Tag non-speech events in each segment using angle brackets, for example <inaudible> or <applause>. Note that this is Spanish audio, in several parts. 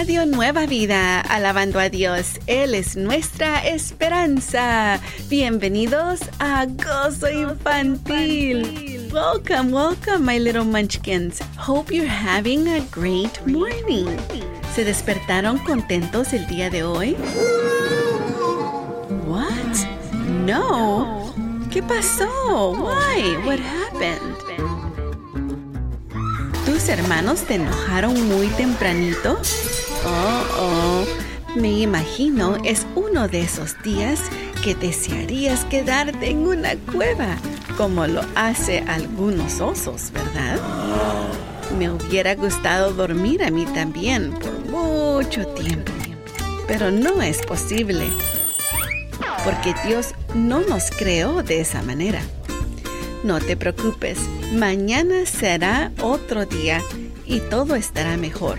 Radio Nueva Vida, alabando a Dios. Él es nuestra esperanza. Bienvenidos a Gozo Infantil. Welcome, welcome, my little munchkins. Hope you're having a great morning. ¿Se despertaron contentos el día de hoy? What? No. ¿Qué pasó? Why? What happened? ¿Tus hermanos te enojaron muy tempranito? Oh, oh, me imagino es uno de esos días que desearías quedarte en una cueva, como lo hace algunos osos, ¿verdad? Me hubiera gustado dormir a mí también por mucho tiempo, pero no es posible, porque Dios no nos creó de esa manera. No te preocupes, mañana será otro día y todo estará mejor.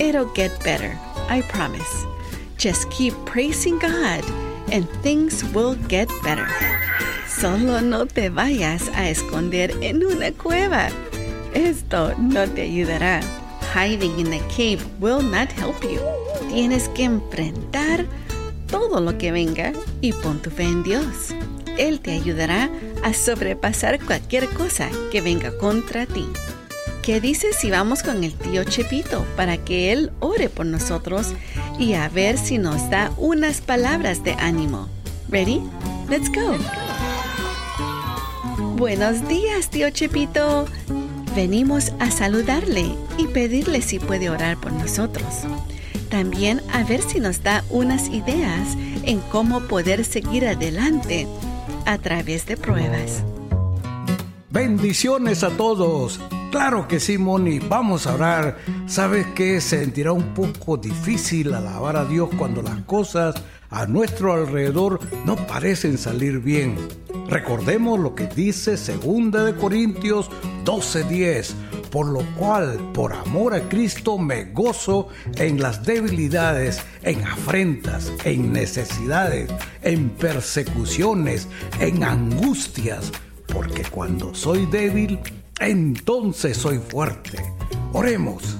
It'll get better, I promise. Just keep praising God and things will get better. Solo no te vayas a esconder en una cueva. Esto no te ayudará. Hiding in a cave will not help you. Tienes que enfrentar todo lo que venga y pon tu fe en Dios. Él te ayudará a sobrepasar cualquier cosa que venga contra ti. ¿Qué dices si vamos con el tío Chepito para que él ore por nosotros y a ver si nos da unas palabras de ánimo? ¿Ready? Let's go. Buenos días, tío Chepito. Venimos a saludarle y pedirle si puede orar por nosotros. También a ver si nos da unas ideas en cómo poder seguir adelante a través de pruebas. Bendiciones a todos. Claro que sí, Moni, vamos a orar. Sabes que sentirá un poco difícil alabar a Dios cuando las cosas a nuestro alrededor no parecen salir bien. Recordemos lo que dice 2 de Corintios 12:10, por lo cual, por amor a Cristo, me gozo en las debilidades, en afrentas, en necesidades, en persecuciones, en angustias, porque cuando soy débil, entonces soy fuerte. Oremos.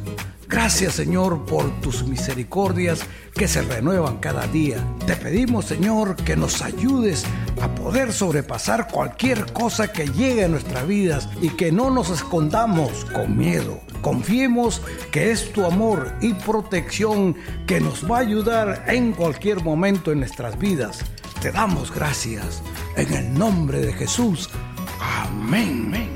Gracias Señor por tus misericordias que se renuevan cada día. Te pedimos Señor que nos ayudes a poder sobrepasar cualquier cosa que llegue a nuestras vidas y que no nos escondamos con miedo. Confiemos que es tu amor y protección que nos va a ayudar en cualquier momento en nuestras vidas. Te damos gracias en el nombre de Jesús. Amén.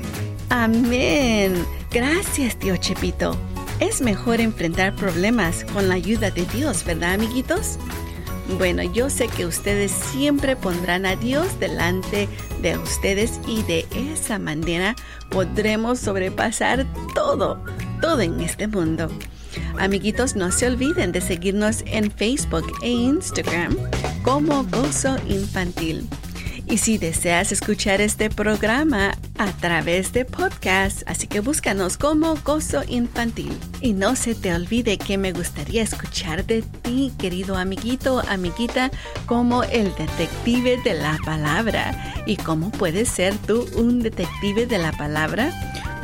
Amén. Gracias, tío Chepito. Es mejor enfrentar problemas con la ayuda de Dios, ¿verdad, amiguitos? Bueno, yo sé que ustedes siempre pondrán a Dios delante de ustedes y de esa manera podremos sobrepasar todo, todo en este mundo. Amiguitos, no se olviden de seguirnos en Facebook e Instagram como Gozo Infantil. Y si deseas escuchar este programa a través de podcast, así que búscanos como Gozo Infantil. Y no se te olvide que me gustaría escuchar de ti, querido amiguito, amiguita, como el detective de la palabra. ¿Y cómo puedes ser tú un detective de la palabra?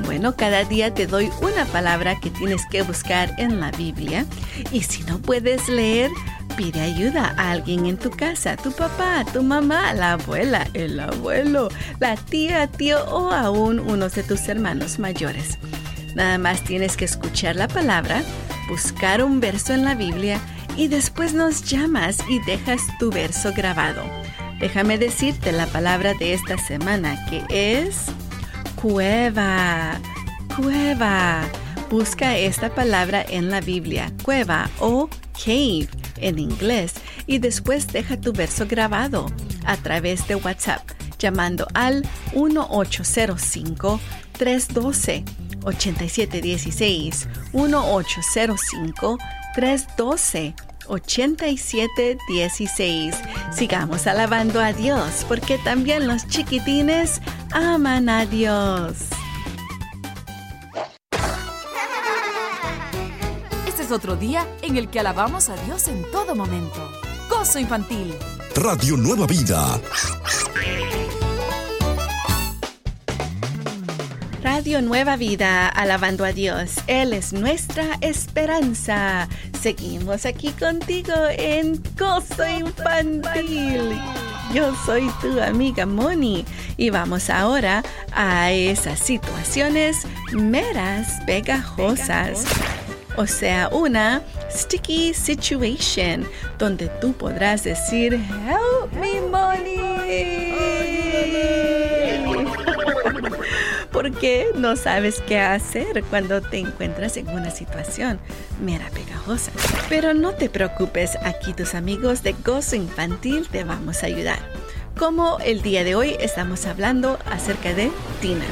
Bueno, cada día te doy una palabra que tienes que buscar en la Biblia. Y si no puedes leer, Pide ayuda a alguien en tu casa, tu papá, tu mamá, la abuela, el abuelo, la tía, tío o aún uno de tus hermanos mayores. Nada más tienes que escuchar la palabra, buscar un verso en la Biblia y después nos llamas y dejas tu verso grabado. Déjame decirte la palabra de esta semana que es cueva. Cueva. Busca esta palabra en la Biblia, cueva o cave en inglés y después deja tu verso grabado a través de WhatsApp llamando al 1805 312 8716 1805 312 8716. Sigamos alabando a Dios porque también los chiquitines aman a Dios. Otro día en el que alabamos a Dios en todo momento. Gozo infantil. Radio Nueva Vida. Radio Nueva Vida, alabando a Dios. Él es nuestra esperanza. Seguimos aquí contigo en Gozo Infantil. Yo soy tu amiga Moni y vamos ahora a esas situaciones meras pegajosas. O sea, una sticky situation donde tú podrás decir, Help me, Moni <laughs> porque no sabes qué hacer cuando te encuentras en una situación mera pegajosa. Pero no te preocupes, aquí tus amigos de Gozo Infantil te vamos a ayudar. Como el día de hoy estamos hablando acerca de Tina.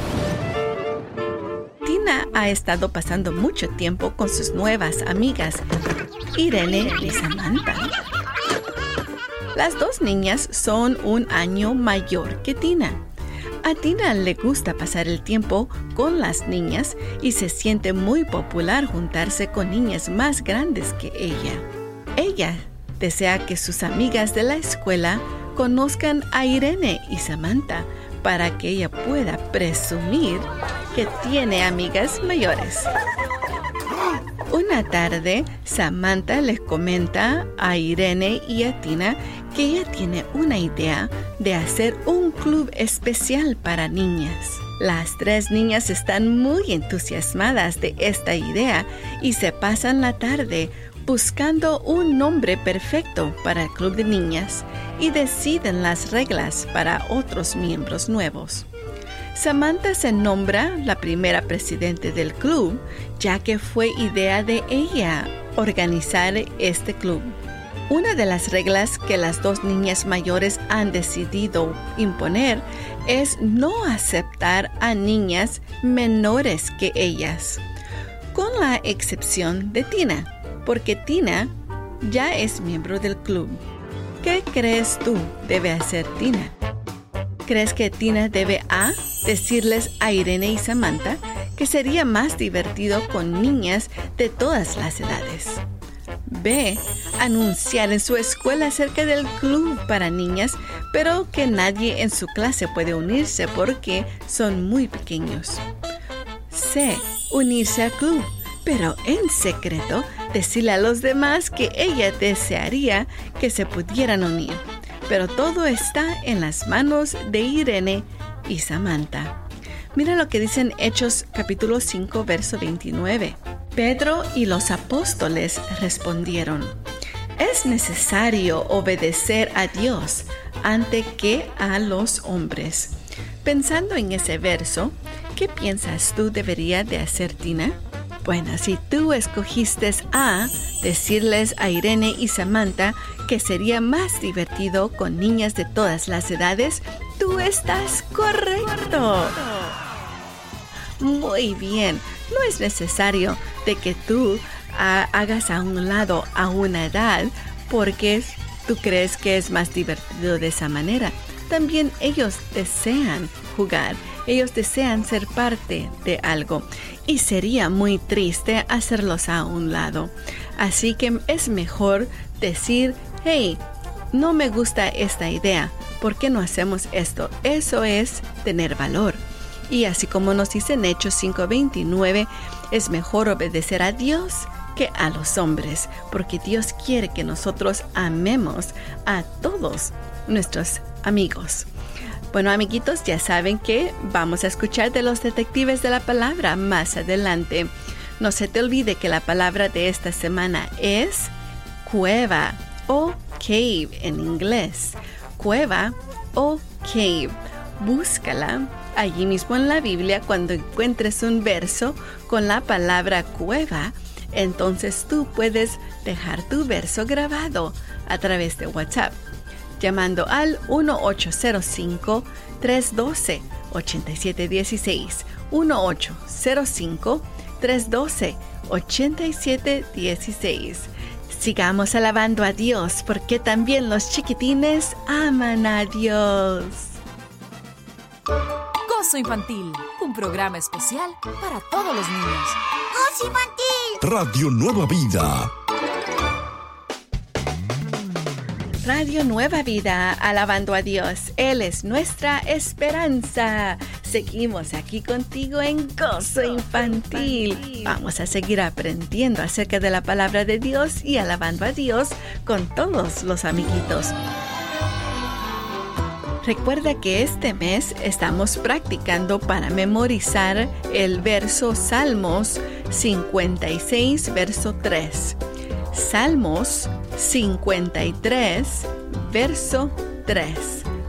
Tina ha estado pasando mucho tiempo con sus nuevas amigas, Irene y Samantha. Las dos niñas son un año mayor que Tina a Tina le gusta pasar el tiempo con las niñas y se siente muy popular juntarse con niñas más grandes que ella. Ella desea que sus amigas de la escuela conozcan a Irene y Samantha para que ella pueda presumir que tiene amigas mayores. Una tarde, Samantha les comenta a Irene y a Tina que ella tiene una idea de hacer un club especial para niñas. Las tres niñas están muy entusiasmadas de esta idea y se pasan la tarde buscando un nombre perfecto para el club de niñas y deciden las reglas para otros miembros nuevos. Samantha se nombra la primera presidente del club, ya que fue idea de ella organizar este club. Una de las reglas que las dos niñas mayores han decidido imponer es no aceptar a niñas menores que ellas, con la excepción de Tina, porque Tina ya es miembro del club. ¿Qué crees tú debe hacer Tina? ¿Crees que Tina debe A. decirles a Irene y Samantha que sería más divertido con niñas de todas las edades? B. Anunciar en su escuela acerca del club para niñas, pero que nadie en su clase puede unirse porque son muy pequeños. C. Unirse al club, pero en secreto decirle a los demás que ella desearía que se pudieran unir. Pero todo está en las manos de Irene y Samantha. Mira lo que dicen Hechos capítulo 5, verso 29. Pedro y los apóstoles respondieron, es necesario obedecer a Dios ante que a los hombres. Pensando en ese verso, ¿qué piensas tú debería de hacer Tina? Bueno, si tú escogiste a decirles a Irene y Samantha que sería más divertido con niñas de todas las edades, tú estás correcto. Muy bien, no es necesario de que tú ah, hagas a un lado a una edad porque tú crees que es más divertido de esa manera. También ellos desean jugar, ellos desean ser parte de algo y sería muy triste hacerlos a un lado. Así que es mejor decir, hey, no me gusta esta idea, ¿por qué no hacemos esto? Eso es tener valor. Y así como nos dice en Hechos 5:29, es mejor obedecer a Dios que a los hombres, porque Dios quiere que nosotros amemos a todos nuestros amigos. Bueno, amiguitos, ya saben que vamos a escuchar de los detectives de la palabra más adelante. No se te olvide que la palabra de esta semana es cueva o cave en inglés. Cueva o cave. Búscala allí mismo en la Biblia cuando encuentres un verso con la palabra cueva, entonces tú puedes dejar tu verso grabado a través de WhatsApp llamando al 1805-312-8716. 1805-312-8716. Sigamos alabando a Dios porque también los chiquitines aman a Dios. Gozo Infantil, un programa especial para todos los niños. ¡Gozo Infantil! Radio Nueva Vida. Radio Nueva Vida, alabando a Dios. Él es nuestra esperanza. Seguimos aquí contigo en Gozo Infantil. Vamos a seguir aprendiendo acerca de la palabra de Dios y alabando a Dios con todos los amiguitos. Recuerda que este mes estamos practicando para memorizar el verso Salmos 56, verso 3. Salmos 53, verso 3,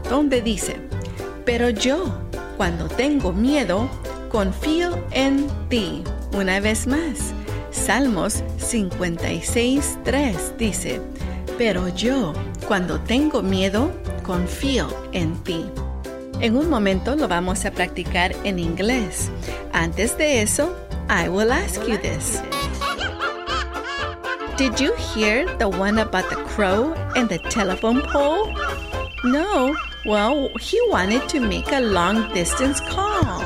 donde dice, Pero yo, cuando tengo miedo, confío en ti. Una vez más, Salmos 56, 3 dice, Pero yo, cuando tengo miedo, confío en ti. En un momento lo vamos a practicar en inglés. Antes de eso, I will ask you this. Did you hear the one about the crow and the telephone pole? No. Well, he wanted to make a long distance call.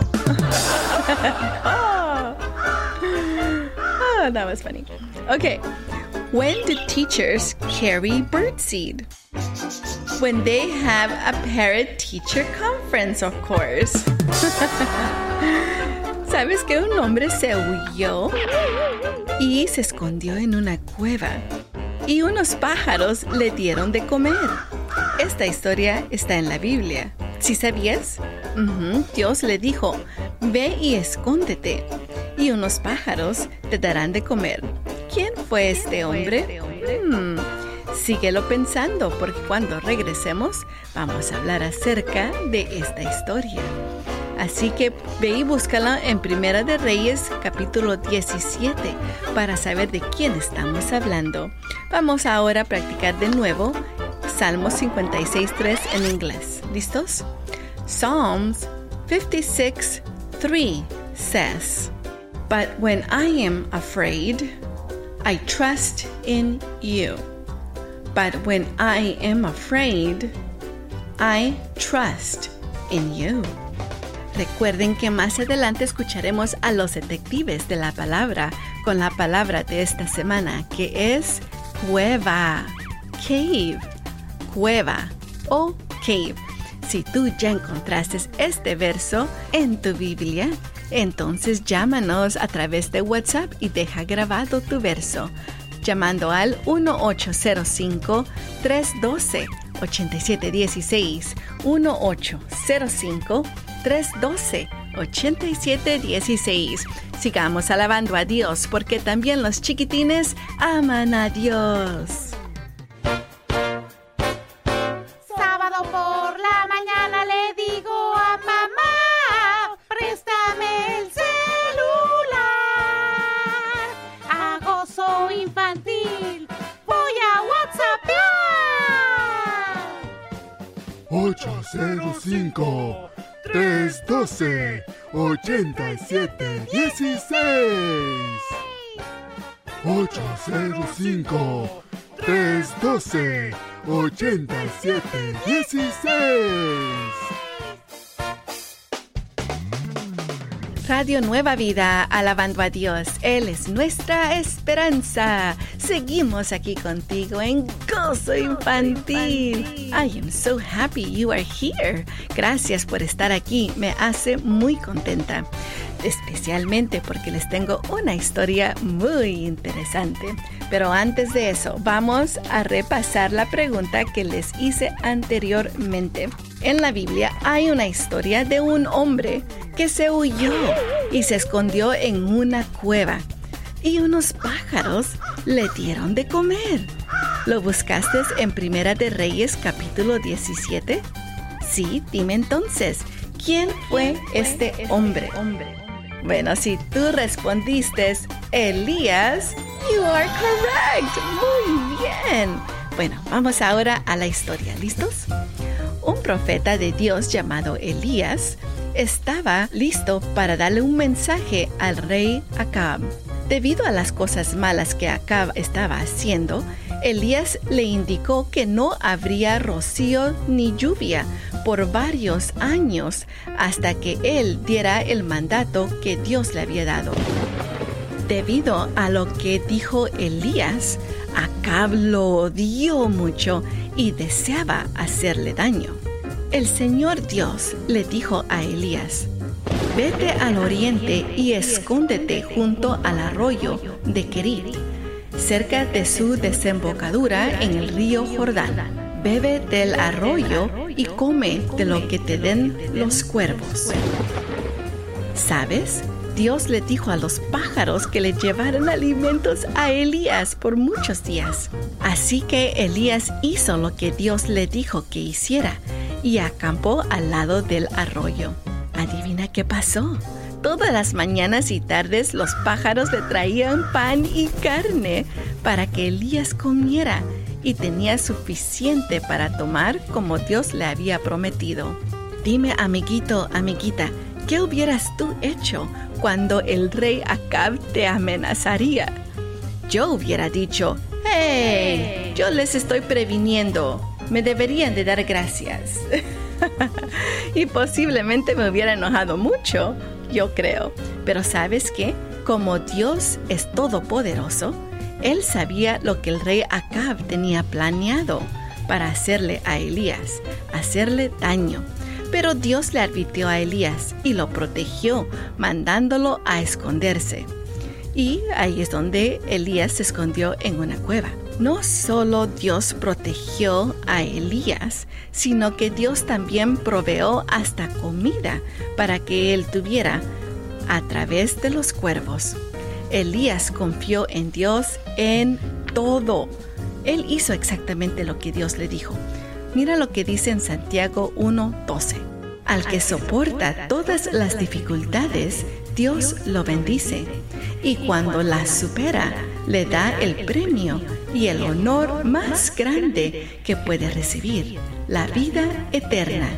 oh. <laughs> oh, that was funny. Okay. When do teachers carry birdseed? When they have a parent teacher conference, of course. <laughs> ¿Sabes que un hombre se huyó y se escondió en una cueva? Y unos pájaros le dieron de comer. Esta historia está en la Biblia. ¿Sí sabías? Dios le dijo, ve y escóndete, y unos pájaros te darán de comer. ¿Quién fue este hombre? Hmm, síguelo pensando, porque cuando regresemos vamos a hablar acerca de esta historia. Así que ve y búscala en Primera de Reyes capítulo 17 para saber de quién estamos hablando. Vamos ahora a practicar de nuevo Salmos 56.3 en inglés. ¿Listos? Psalms 56.3 says, But when I am afraid, I trust in you. But when I am afraid, I trust in you. Recuerden que más adelante escucharemos a los detectives de la palabra con la palabra de esta semana, que es cueva, cave, cueva o cave. Si tú ya encontraste este verso en tu Biblia, entonces llámanos a través de WhatsApp y deja grabado tu verso, llamando al 1805-312-8716, 1805 312-8716. Sigamos alabando a Dios porque también los chiquitines aman a Dios. Sábado por la mañana le digo a mamá, préstame el celular. A gozo infantil voy a WhatsApp. 805 312 8716 805 312 8716 Radio Nueva Vida, alabando a Dios. Él es nuestra esperanza. Seguimos aquí contigo en Gozo Infantil. I am so happy you are here. Gracias por estar aquí. Me hace muy contenta. Especialmente porque les tengo una historia muy interesante. Pero antes de eso, vamos a repasar la pregunta que les hice anteriormente. En la Biblia hay una historia de un hombre que se huyó y se escondió en una cueva. Y unos pájaros le dieron de comer. ¿Lo buscaste en Primera de Reyes capítulo 17? Sí, dime entonces, ¿quién fue este hombre? Bueno, si tú respondiste Elías, you are correct. Muy bien. Bueno, vamos ahora a la historia. ¿Listos? Un profeta de Dios llamado Elías estaba listo para darle un mensaje al rey Acab. Debido a las cosas malas que Acab estaba haciendo, Elías le indicó que no habría rocío ni lluvia por varios años hasta que él diera el mandato que Dios le había dado. Debido a lo que dijo Elías, Acab lo odió mucho y deseaba hacerle daño. El Señor Dios le dijo a Elías, Vete al oriente y escóndete junto al arroyo de Kerit, cerca de su desembocadura en el río Jordán. Bebe del arroyo y come de lo que te den los cuervos. ¿Sabes? Dios le dijo a los pájaros que le llevaran alimentos a Elías por muchos días. Así que Elías hizo lo que Dios le dijo que hiciera y acampó al lado del arroyo. Adivina qué pasó. Todas las mañanas y tardes los pájaros le traían pan y carne para que Elías comiera y tenía suficiente para tomar como Dios le había prometido. Dime, amiguito, amiguita, ¿qué hubieras tú hecho cuando el rey Acab te amenazaría? Yo hubiera dicho, ¡Hey! Yo les estoy previniendo. Me deberían de dar gracias. <laughs> <laughs> y posiblemente me hubiera enojado mucho, yo creo. Pero sabes qué? Como Dios es todopoderoso, Él sabía lo que el rey Acab tenía planeado para hacerle a Elías, hacerle daño. Pero Dios le advirtió a Elías y lo protegió, mandándolo a esconderse. Y ahí es donde Elías se escondió en una cueva. No solo Dios protegió a Elías, sino que Dios también proveó hasta comida para que él tuviera a través de los cuervos. Elías confió en Dios en todo. Él hizo exactamente lo que Dios le dijo. Mira lo que dice en Santiago 1:12. Al que soporta todas las dificultades, Dios lo bendice. Y cuando las supera, le da el premio y el honor más grande que puede recibir, la vida eterna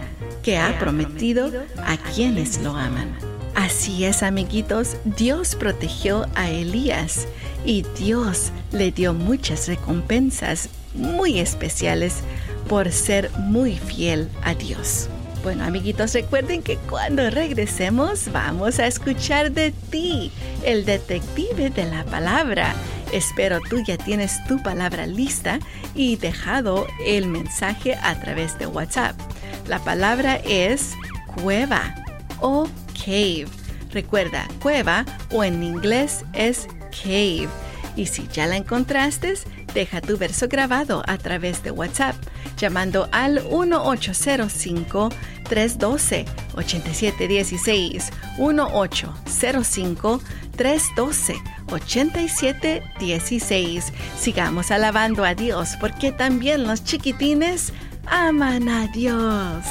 que ha prometido a quienes lo aman. Así es, amiguitos, Dios protegió a Elías y Dios le dio muchas recompensas muy especiales por ser muy fiel a Dios. Bueno, amiguitos, recuerden que cuando regresemos vamos a escuchar de ti, el detective de la palabra. Espero tú ya tienes tu palabra lista y dejado el mensaje a través de WhatsApp. La palabra es cueva o cave. Recuerda, cueva o en inglés es cave. Y si ya la encontraste, deja tu verso grabado a través de WhatsApp llamando al 1805 312 8716 1805 312 8716. Sigamos alabando a Dios porque también los chiquitines aman a Dios.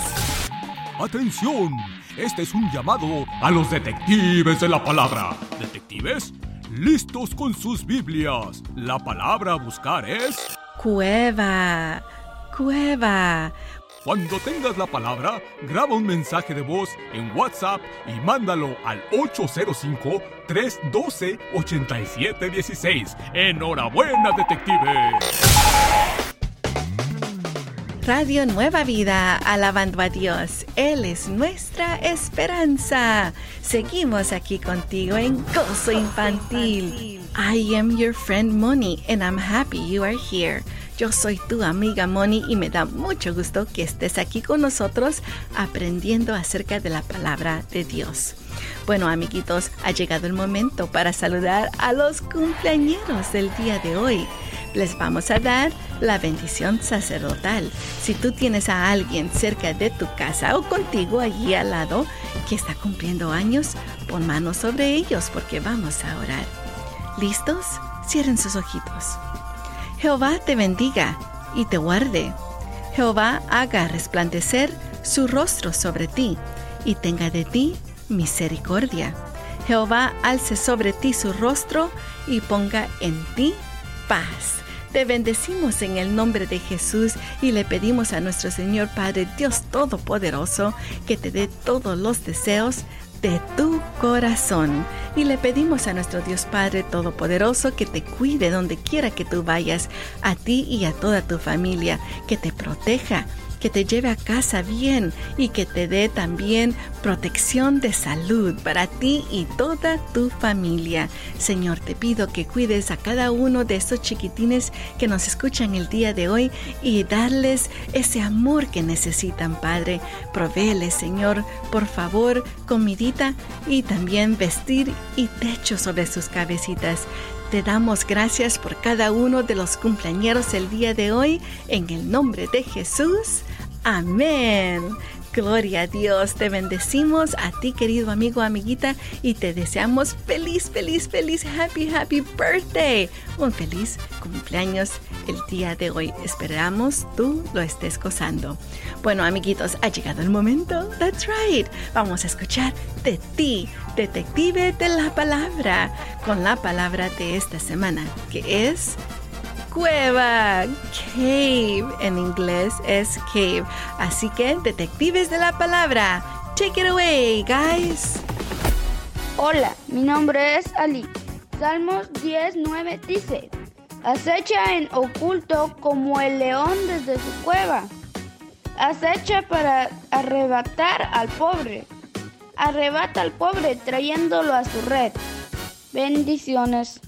¡Atención! Este es un llamado a los detectives de la palabra. ¿Detectives? Listos con sus Biblias. La palabra a buscar es... Cueva. Cueva. Cuando tengas la palabra, graba un mensaje de voz en WhatsApp y mándalo al 805-312-8716. ¡Enhorabuena, detective! Radio Nueva Vida, alabando a Dios. Él es nuestra esperanza. Seguimos aquí contigo en Gozo Infantil. I am your friend Moni and I'm happy you are here. Yo soy tu amiga Moni y me da mucho gusto que estés aquí con nosotros aprendiendo acerca de la palabra de Dios. Bueno, amiguitos, ha llegado el momento para saludar a los cumpleañeros del día de hoy. Les vamos a dar la bendición sacerdotal. Si tú tienes a alguien cerca de tu casa o contigo allí al lado que está cumpliendo años, pon manos sobre ellos porque vamos a orar. ¿Listos? Cierren sus ojitos. Jehová te bendiga y te guarde. Jehová haga resplandecer su rostro sobre ti y tenga de ti misericordia. Jehová alce sobre ti su rostro y ponga en ti paz. Te bendecimos en el nombre de Jesús y le pedimos a nuestro Señor Padre Dios Todopoderoso que te dé todos los deseos de tu corazón. Y le pedimos a nuestro Dios Padre Todopoderoso que te cuide donde quiera que tú vayas, a ti y a toda tu familia, que te proteja que te lleve a casa bien y que te dé también protección de salud para ti y toda tu familia. Señor, te pido que cuides a cada uno de estos chiquitines que nos escuchan el día de hoy y darles ese amor que necesitan, Padre. Provéeles, Señor, por favor, comidita y también vestir y techo sobre sus cabecitas. Te damos gracias por cada uno de los cumpleañeros el día de hoy, en el nombre de Jesús. Amén. Gloria a Dios, te bendecimos a ti querido amigo, amiguita, y te deseamos feliz, feliz, feliz, happy, happy birthday. Un feliz cumpleaños el día de hoy. Esperamos tú lo estés gozando. Bueno, amiguitos, ha llegado el momento. That's right. Vamos a escuchar de ti, detective de la palabra, con la palabra de esta semana, que es cueva. Cave en inglés es cave. Así que, detectives de la palabra, take it away, guys. Hola, mi nombre es Ali. Salmos 10:9 dice: Acecha en oculto como el león desde su cueva. Acecha para arrebatar al pobre. Arrebata al pobre trayéndolo a su red. Bendiciones.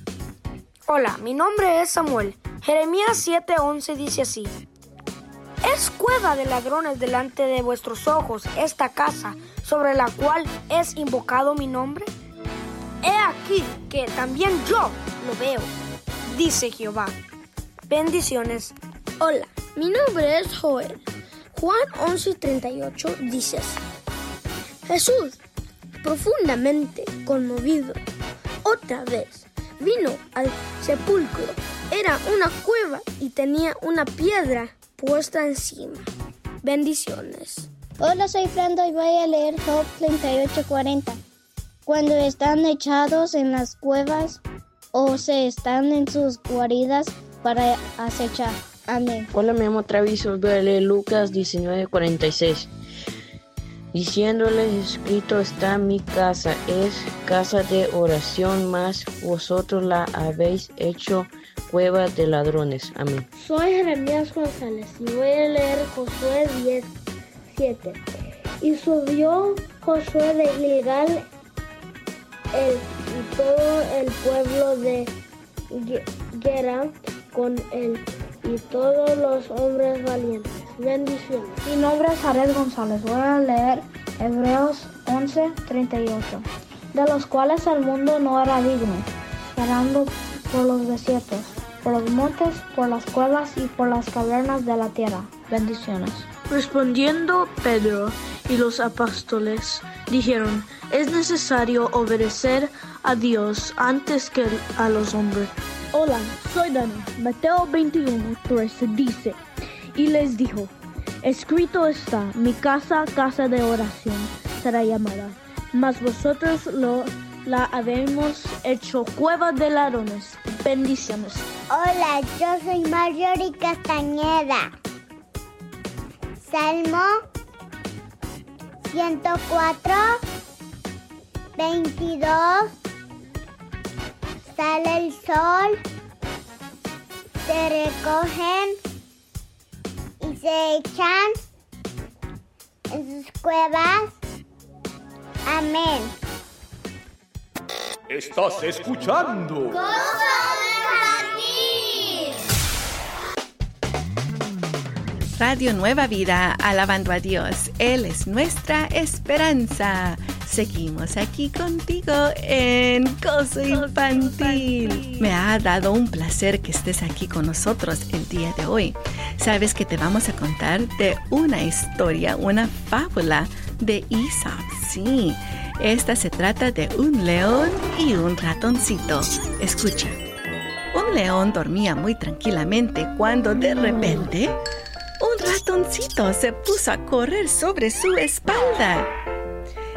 Hola, mi nombre es Samuel. Jeremías 7:11 dice así. Es cueva de ladrones delante de vuestros ojos esta casa sobre la cual es invocado mi nombre. He aquí que también yo lo veo, dice Jehová. Bendiciones. Hola, mi nombre es Joel. Juan 11:38 dice así. Jesús, profundamente conmovido, otra vez vino al sepulcro era una cueva y tenía una piedra puesta encima. Bendiciones. Hola, soy Frando y voy a leer Job 38:40. Cuando están echados en las cuevas o se están en sus guaridas para acechar. Amén. Hola, me llamo Travis, voy a leer Lucas 19:46. Diciéndoles escrito está mi casa, es casa de oración, más vosotros la habéis hecho cueva de ladrones. Amén. Soy Jeremías González y voy a leer Josué 10, 7. Y subió Josué de Gilgal el, y todo el pueblo de Geram con él y todos los hombres valientes. Bendiciones. Mi nombre es Jared González. Voy a leer Hebreos 11, 38. De los cuales el mundo no era digno, esperando por los desiertos, por los montes, por las cuevas y por las cavernas de la tierra. Bendiciones. Respondiendo Pedro y los apóstoles dijeron, es necesario obedecer a Dios antes que a los hombres. Hola, soy Dani. Mateo 21, 13 dice, y les dijo, escrito está, mi casa, casa de oración, será llamada, mas vosotros lo, la habemos hecho cueva de ladrones. Bendiciones. Hola, yo soy Marjorie Castañeda. Salmo 104, 22. Sale el sol, se recogen y se echan en sus cuevas. Amén. Estás escuchando. Radio Nueva Vida, alabando a Dios. Él es nuestra esperanza. Seguimos aquí contigo en Gozo Infantil. Me ha dado un placer que estés aquí con nosotros el día de hoy. Sabes que te vamos a contar de una historia, una fábula de Aesop. Sí, esta se trata de un león y un ratoncito. Escucha. Un león dormía muy tranquilamente cuando de repente un ratoncito se puso a correr sobre su espalda.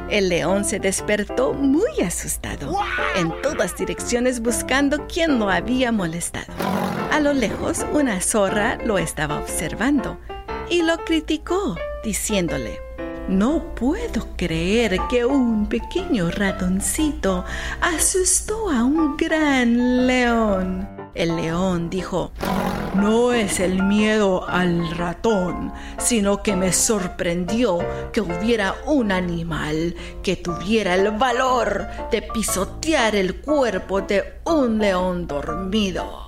El león se despertó muy asustado, en todas direcciones buscando quién lo había molestado. A lo lejos, una zorra lo estaba observando y lo criticó, diciéndole, no puedo creer que un pequeño ratoncito asustó a un gran león. El león dijo, no es el miedo al ratón, sino que me sorprendió que hubiera un animal que tuviera el valor de pisotear el cuerpo de un león dormido.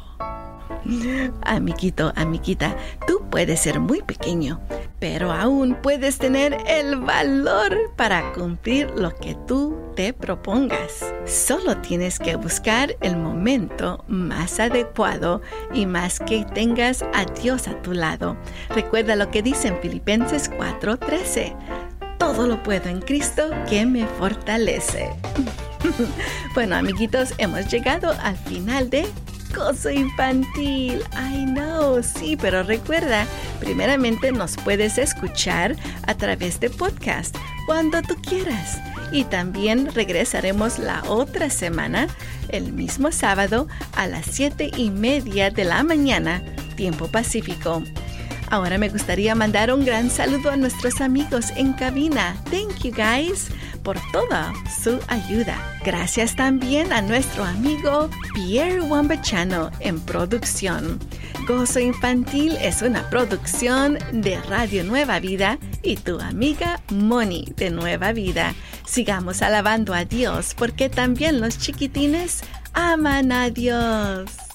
<laughs> Amiguito, amiguita, tú puedes ser muy pequeño, pero aún puedes tener el valor para cumplir lo que tú te propongas. Solo tienes que buscar el momento más adecuado y más que tengas a Dios a tu lado. Recuerda lo que dice en Filipenses 4:13. Todo lo puedo en Cristo que me fortalece. <laughs> bueno, amiguitos, hemos llegado al final de Gozo infantil. I know, sí, pero recuerda, primeramente nos puedes escuchar a través de podcast cuando tú quieras. Y también regresaremos la otra semana, el mismo sábado, a las siete y media de la mañana, tiempo pacífico. Ahora me gustaría mandar un gran saludo a nuestros amigos en cabina. Thank you guys por toda su ayuda. Gracias también a nuestro amigo Pierre Wambachano en producción. Gozo Infantil es una producción de Radio Nueva Vida y tu amiga Moni de Nueva Vida. Sigamos alabando a Dios porque también los chiquitines aman a Dios.